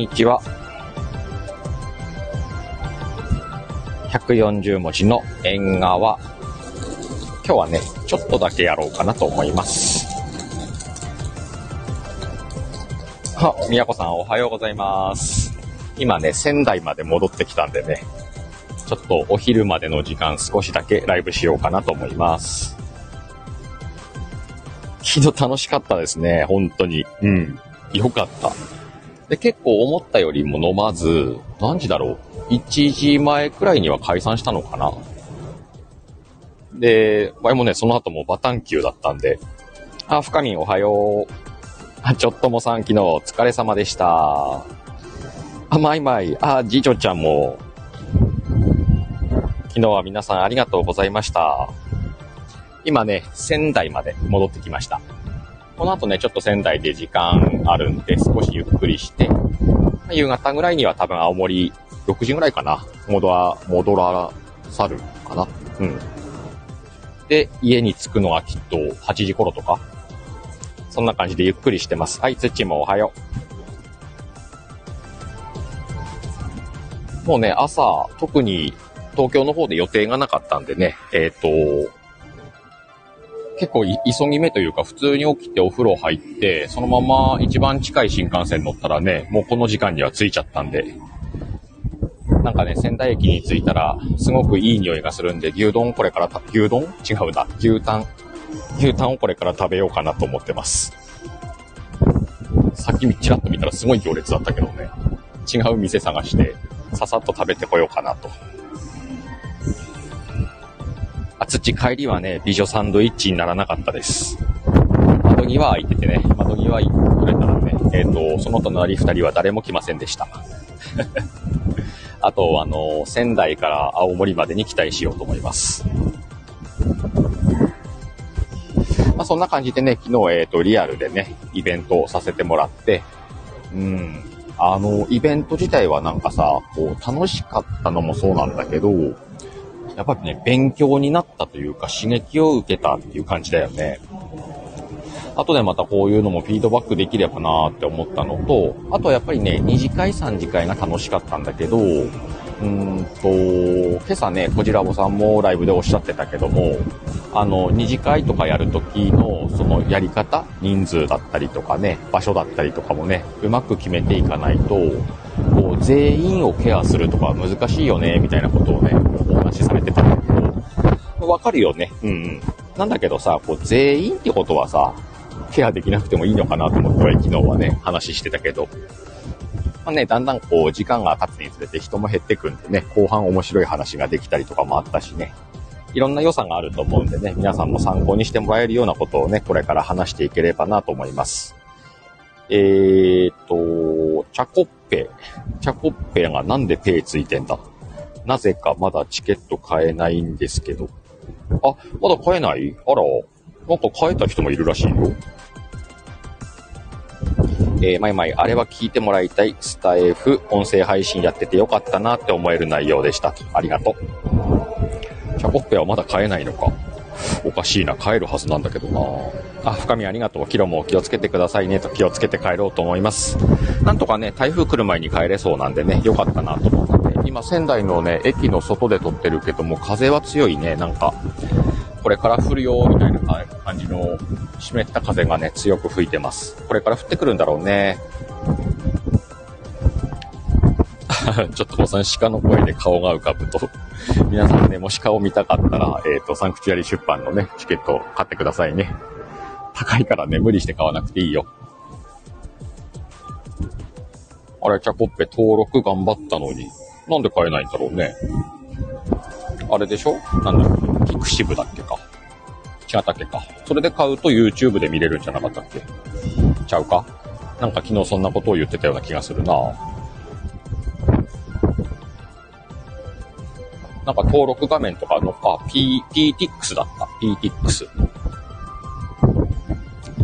こんにちは。140文字の縁側。今日はね、ちょっとだけやろうかなと思います。あ、宮子さんおはようございます。今ね、仙台まで戻ってきたんでね、ちょっとお昼までの時間少しだけライブしようかなと思います。昨日楽しかったですね、本当に。うん。よかった。で、結構思ったよりも飲まず、何時だろう ?1 時前くらいには解散したのかな？で、前もね、その後もバタン級だったんで、あ、深みおはよう。あ、ちょっともさん昨日お疲れ様でした。あ、まいまい。あ、じいちょちゃんも。昨日は皆さんありがとうございました。今ね、仙台まで戻ってきました。この後ね、ちょっと仙台で時間あるんで、少しゆっくりして、夕方ぐらいには多分青森、6時ぐらいかな。戻ら、戻らさるかな。うん。で、家に着くのはきっと8時頃とか。そんな感じでゆっくりしてます。はい、つっちもおはよう。もうね、朝、特に東京の方で予定がなかったんでね、えっ、と、結構急ぎ目というか、普通に起きてお風呂入って、そのまま一番近い新幹線乗ったらね、もうこの時間には着いちゃったんで、なんかね、仙台駅に着いたら、すごくいい匂いがするんで、牛丼これから、牛丼？違うな。牛タン。牛タンをこれから食べようかなと思ってます。さっきちらっと見たらすごい行列だったけどね。違う店探して、ささっと食べてこようかなと。あ、土帰りはね、美女サンドイッチにならなかったです。窓際開いててね、窓際くれたらね、えっ、と、その隣二人は誰も来ませんでした。あと、あの、仙台から青森までに期待しようと思います。まあ、そんな感じでね、昨日、えっ、と、リアルでね、イベントをさせてもらって、うん、あの、イベント自体はなんかさ、こう、楽しかったのもそうなんだけど、やっぱりね、勉強になったというか、刺激を受けたっていう感じだよね。あとでまたこういうのもフィードバックできればなーって思ったのと、あとはやっぱりね、二次会、三次会が楽しかったんだけど、うーんと、今朝ね、こじらぼさんもライブでおっしゃってたけども、あの、二次会とかやるときの、そのやり方、人数だったりとかね、場所だったりとかもね、うまく決めていかないと、こう、全員をケアするとか難しいよね、みたいなことをね、話されてたんだけど、わかるよね。うんうん。なんだけどさ、こう、全員ってことはさ、ケアできなくてもいいのかなと思って、昨日はね、話してたけど。まあね、だんだんこう、時間が経つにつれて人も減ってくんでね、後半面白い話ができたりとかもあったしね。いろんな良さがあると思うんでね、皆さんも参考にしてもらえるようなことをね、これから話していければなと思います。えーと、チャコッペ。チャコッペがなんでペイついてんだなぜかまだチケット買えないんですけど。あ、まだ買えない？あら、なんか買えた人もいるらしいよ。えー、まいまい、あれは聞いてもらいたい。スタイフ、音声配信やっててよかったなって思える内容でした。ありがとう。チャコッペはまだ買えないのか。おかしいな、買えるはずなんだけどな。あ、深みありがとう。キロも気をつけてくださいねと気をつけて帰ろうと思います。なんとかね、台風来る前に帰れそうなんでね、よかったなと思って。今、仙台のね、駅の外で撮ってるけども、風は強いね、なんか、これから降るよ、みたいな感じの湿った風がね、強く吹いてます。これから降ってくるんだろうね。ちょっとおさん鹿の声で顔が浮かぶと。皆さんね、もし顔見たかったら、えっ、と、サンクチュアリ出版のね、チケットを買ってくださいね。高いからね、無理して買わなくていいよ。あれ、チャコッペ登録頑張ったのに、なんで買えないんだろうね。あれでしょ？なんだろう。ピクシブだっけか。違ったっけか。それで買うと YouTube で見れるんじゃなかったっけ？ちゃうか？なんか昨日そんなことを言ってたような気がするななんか登録画面とかの、あ、P、PTX だった。PTX。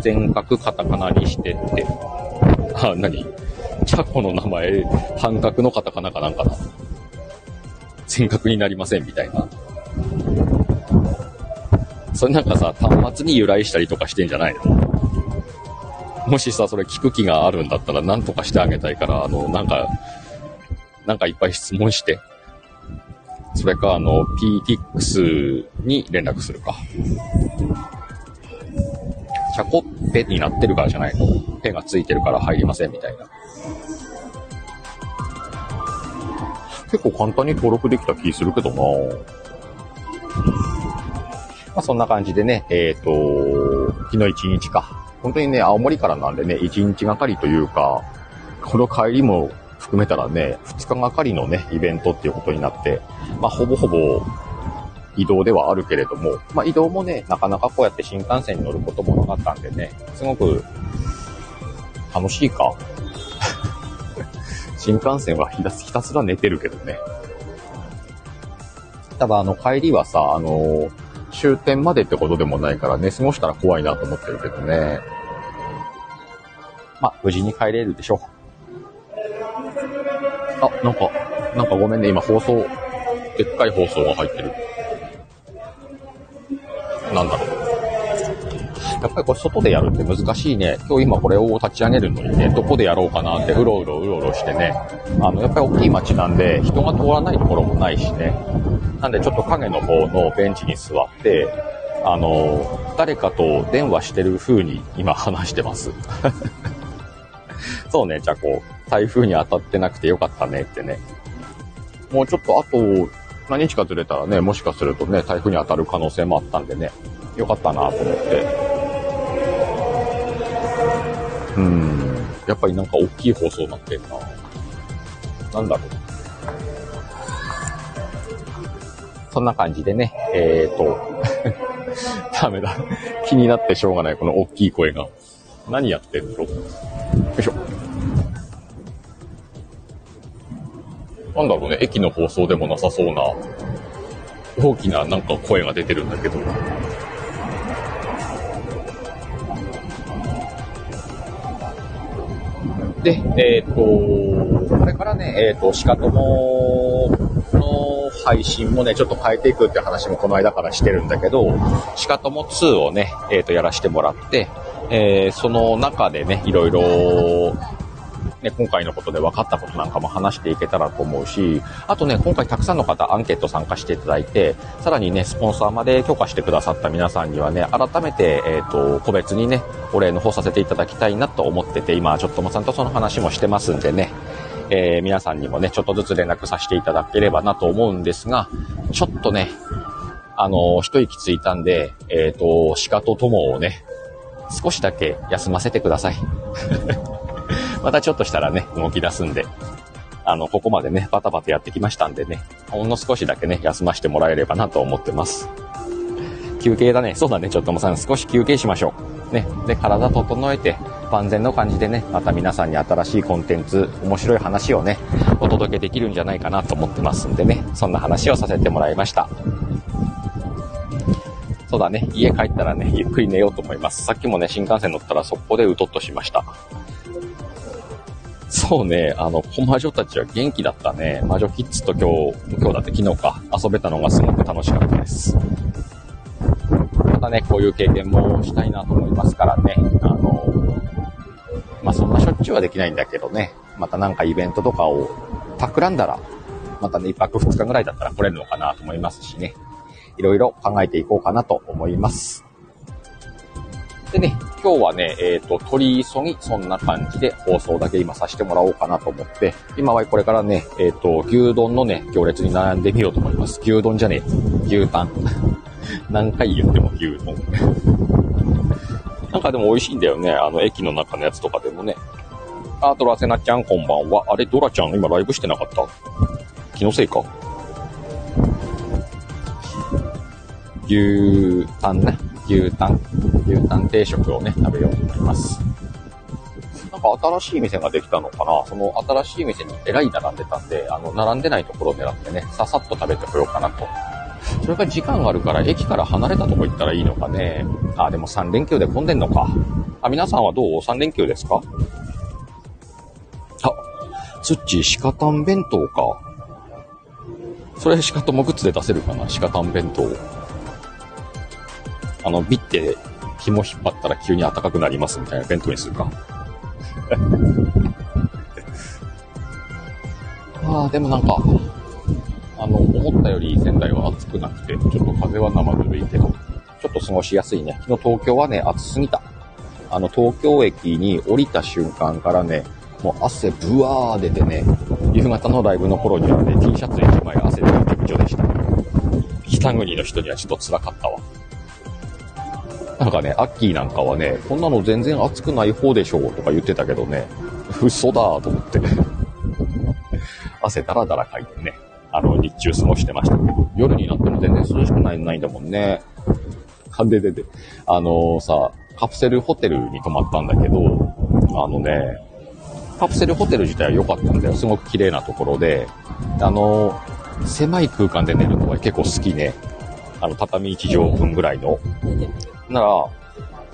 全角カタカナにしてって。あ、なにチャコの名前、半角のカタカナかなんかな。全角になりませんみたいな。それなんかさ、端末に由来したりとかしてんじゃないの？もしさ、それ聞く気があるんだったら何とかしてあげたいから、あの、なんか、なんかいっぱい質問して。それか、あの、PTX に連絡するか。チャコッペになってるからじゃないの？ペがついてるから入りませんみたいな。結構簡単に登録できた気するけどなまあそんな感じでね、えっ、ー、と、昨日1日か。本当にね、青森からなんでね、1日がかりというか、この帰りも含めたらね、2日がかりのね、イベントっていうことになって、まあほぼほぼ移動ではあるけれども、まあ移動もね、なかなかこうやって新幹線に乗ることもなかったんでね、すごく楽しいか。新幹線はひたすら寝てるけどね。ただあの帰りはさ、あの終点までってことでもないからね、過ごしたら怖いなと思ってるけどね。まあ、無事に帰れるでしょう。あ、なんか、なんかごめんね、今放送、でっかい放送が入ってる。やっぱりこれ外でやるって難しいね。今日今これを立ち上げるのにね、どこでやろうかなってうろうろうろうろしてね。あの、やっぱり大きい街なんで人が通らないところもないしね。なんでちょっと影の方のベンチに座って、あの、誰かと電話してる風に今話してます。そうね、じゃあこう、台風に当たってなくてよかったねってね。もうちょっとあと何日かずれたらね、もしかするとね、台風に当たる可能性もあったんでね、よかったなと思って。うん。やっぱりなんか大きい放送になってんな。なんだろう。そんな感じでね、えーと、ダメだ。気になってしょうがない、この大きい声が。何やってんのよいしょ。なんだろうね、駅の放送でもなさそうな、大きななんか声が出てるんだけど。で、えっ、ー、と、これからね、えっ、ー、と、シカトモの配信もね、ちょっと変えていくって話もこの間からしてるんだけど、シカトモ2をね、えっ、ー、と、やらせてもらって、えー、その中でね、いろいろね、今回のことで分かったことなんかも話していけたらと思うし、あとね、今回たくさんの方アンケート参加していただいて、さらにね、スポンサーまで許可してくださった皆さんにはね、改めて、えっ、ー、と、個別にね、お礼の方させていただきたいなと思ってて、今、ちょっともちゃんとその話もしてますんでね、えー、皆さんにもね、ちょっとずつ連絡させていただければなと思うんですが、ちょっとね、あの、一息ついたんで、えっ、ー、と、鹿と友をね、少しだけ休ませてください。またちょっとしたらね、動き出すんで、あの、ここまでね、バタバタやってきましたんでね、ほんの少しだけね、休ませてもらえればなと思ってます。休憩だね。そうだね。ちょっともさん、少し休憩しましょう。ね。で、体整えて、万全の感じでね、また皆さんに新しいコンテンツ、面白い話をね、お届けできるんじゃないかなと思ってますんでね、そんな話をさせてもらいました。そうだね。家帰ったらね、ゆっくり寝ようと思います。さっきもね、新幹線乗ったら速攻でうとっとしました。そうね、あの、コマ女たちは元気だったね。魔女キッズと今日、今日だって昨日か、遊べたのがすごく楽しかったです。またね、こういう経験もしたいなと思いますからね。あの、まあ、そんなしょっちゅうはできないんだけどね。またなんかイベントとかを企んだら、またね、1泊2日ぐらいだったら来れるのかなと思いますしね。いろいろ考えていこうかなと思います。でね、今日はね、えっ、ー、と、取り急ぎ、そんな感じで放送だけ今させてもらおうかなと思って、今はこれからね、えっ、ー、と、牛丼のね、行列に並んでみようと思います。牛丼じゃねえ、牛タン。何回言っても牛丼。なんかでも美味しいんだよね。あの、駅の中のやつとかでもね。あ、ドラセナちゃんこんばんは。あれ、ドラちゃん今ライブしてなかった？気のせいか？牛タンね。牛タン、牛タン定食をね、食べようと思います。なんか新しい店ができたのかな？その新しい店にえらい並んでたんで、あの、並んでないところを狙ってね、ささっと食べてこようかなと。それから時間があるから駅から離れたとこ行ったらいいのかね。あ、でも3連休で混んでんのか。あ、皆さんはどう ?3 連休ですか？あ、ツッチー、鹿タン弁当か。それ鹿ともグッズで出せるかな？鹿タン弁当。あの、ビって紐引っ張ったら急に暖かくなりますみたいな弁当にするか。ああ、でもなんか、あの、思ったより仙台は暑くなくて、ちょっと風は生ぬるいけど、ちょっと過ごしやすいね。昨日東京はね、暑すぎた。あの、東京駅に降りた瞬間からね、もう汗ブワー出てね、夕方のライブの頃にはね、T シャツ1枚汗でびちょびちょでした。北国の人にはちょっと辛かったわ。なんかね、アッキーなんかはね、こんなの全然暑くない方でしょうとか言ってたけどね、嘘だと思って。汗だらだらかいてね、あの、日中過ごしてましたけど、夜になっても全然涼しくないないんだもんね。ででで、あのー、さ、カプセルホテルに泊まったんだけど、あのね、カプセルホテル自体は良かったんだよ。すごく綺麗なところで、あのー、狭い空間で寝るのは結構好きね。あの、畳1畳分ぐらいの。なら、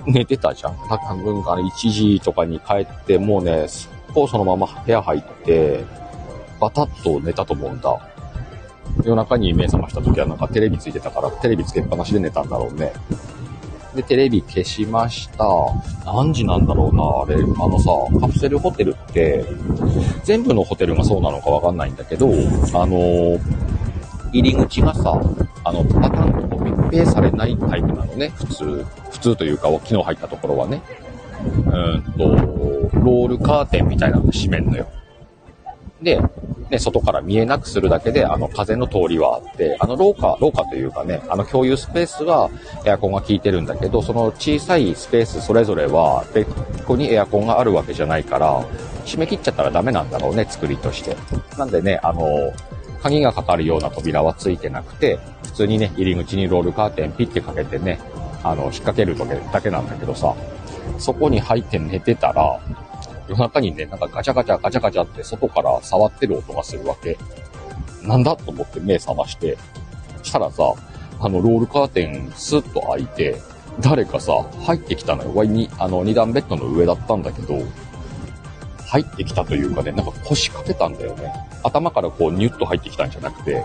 寝てたじゃん。多分、あの、1時とかに帰って、もうね、すっごいそのまま部屋入って、バタッと寝たと思うんだ。夜中に目覚ました時はなんかテレビついてたから、テレビつけっぱなしで寝たんだろうね。で、テレビ消しました。何時なんだろうな、あれ。あのさ、カプセルホテルって、全部のホテルがそうなのかわかんないんだけど、あの入り口がさ、あの、パタンと密閉されないタイプなのね、普通。普通というか、昨日入ったところはね。うんと、ロールカーテンみたいなの閉めんのよ。で、ね、外から見えなくするだけで、あの、風の通りはあって、あの、廊下、廊下というかね、あの、共有スペースはエアコンが効いてるんだけど、その小さいスペースそれぞれは、別個にエアコンがあるわけじゃないから、締め切っちゃったらダメなんだろうね、作りとして。なんでね、あの、鍵がかかるような扉はついてなくて、通にね、入り口にロールカーテンピッてかけてね、あの、引っ掛けるだけなんだけどさ、そこに入って寝てたら、夜中にね、なんかガチャガチャガチャガチャって外から触ってる音がするわけ。なんだと思って目覚まして、したらさ、あの、ロールカーテンスッと開いて、誰かさ、入ってきたのよ。わいに、あの、二段ベッドの上だったんだけど、入ってきたというかね、なんか腰掛けたんだよね。頭からこうニュッと入ってきたんじゃなくて、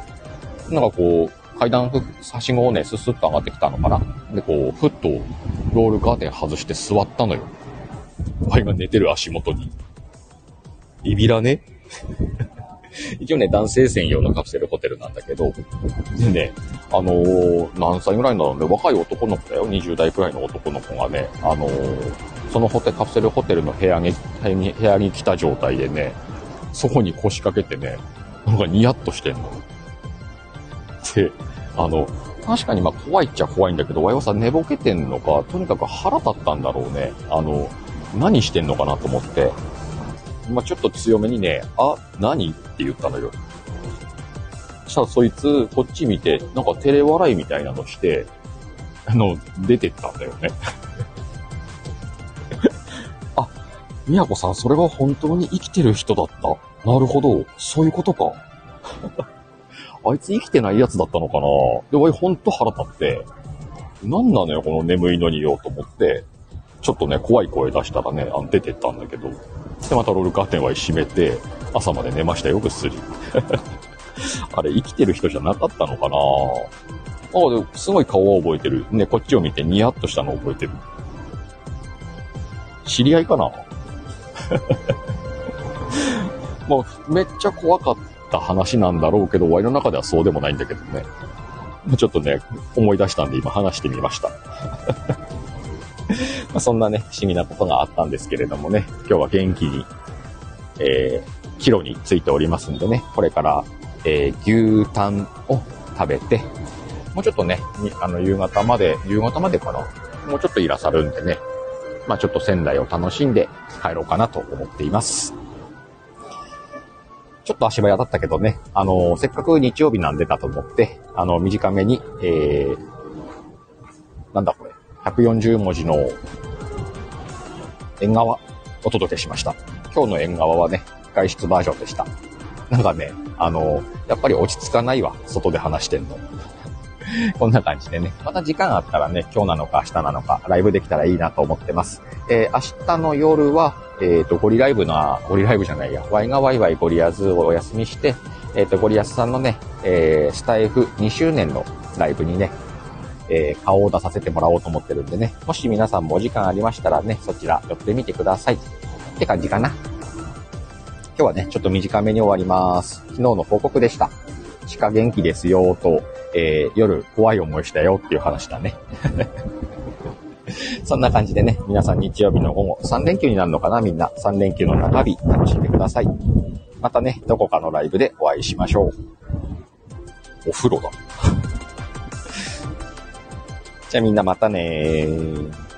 なんかこう、階段はしごをね、ススッと上がってきたのかな？で、こう、ふっとロールカーテン外して座ったのよ。ワイが寝てる足元に。ビビらね？一応ね、男性専用のカプセルホテルなんだけど、でね、あのー、何歳ぐらいなの？ね、若い男の子だよ、20代くらいの男の子がね、あのー、そのホテカプセルホテルの部屋に、部屋に来た状態でね、そこに腰掛けてね、なんかニヤッとしてんの。で、あの、確かにまあ怖いっちゃ怖いんだけど、わよさん寝ぼけてんのか、とにかく腹立ったんだろうね。あの、何してんのかなと思って、まあ、ちょっと強めにね、あ、何って言ったのよ。そしたらそいつ、こっち見て、なんか照れ笑いみたいなのして、あの、出てったんだよね。あ、みやこさん、それは本当に生きてる人だった。なるほど、そういうことか。あいつ生きてないやつだったのかな？で、おい、ほんと腹立って、なんなのよ、この眠いのによ、と思って、ちょっとね、怖い声出したらね、あ出てったんだけど、で、またロールカーテンは閉めて、朝まで寝ましたよ、ぐっすり。あれ、生きてる人じゃなかったのかな？あでも、すごい顔は覚えてる。ね、こっちを見てニヤッとしたの覚えてる。知り合いかな？もう、めっちゃ怖かった話なんだろうけど、ワイの中ではそうでもないんだけどね。ちょっとね、思い出したんで今話してみました。ま、そんなね、不思議なことがあったんですけれどもね、今日は元気に、えー、キロについておりますんでね、これから、えー、牛タンを食べて、もうちょっとね、あの、夕方まで、夕方までかな、もうちょっといらっしゃるんでね、まあちょっと仙台を楽しんで帰ろうかなと思っています。ちょっと足早だったけどね、あのせっかく日曜日なんでだと思って、あの、短めに、えー、なんだこれ、140文字の縁側お届けしました。今日の縁側はね、外出バージョンでした。なんかね、あの、やっぱり落ち着かないわ、外で話してんの。こんな感じでね、また時間あったらね、今日なのか明日なのか、ライブできたらいいなと思ってます。えー、明日の夜は、えっ、ー、と、ゴリライブな、ゴリライブじゃないや、ワイがワイワイゴリアズをお休みして、えっ、ー、と、ゴリアスさんのね、えー、スタイフ2周年のライブにね、えー、顔を出させてもらおうと思ってるんでね、もし皆さんもお時間ありましたらね、そちら寄ってみてください。って感じかな。今日はね、ちょっと短めに終わります。昨日の報告でした。鹿元気ですよと、えー、夜怖い思いしたよっていう話だね。そんな感じでね、皆さん日曜日の午後、3連休になるのかな？みんな。3連休の中日、楽しんでください。またね、どこかのライブでお会いしましょう。お風呂だ。じゃあみんなまたねー。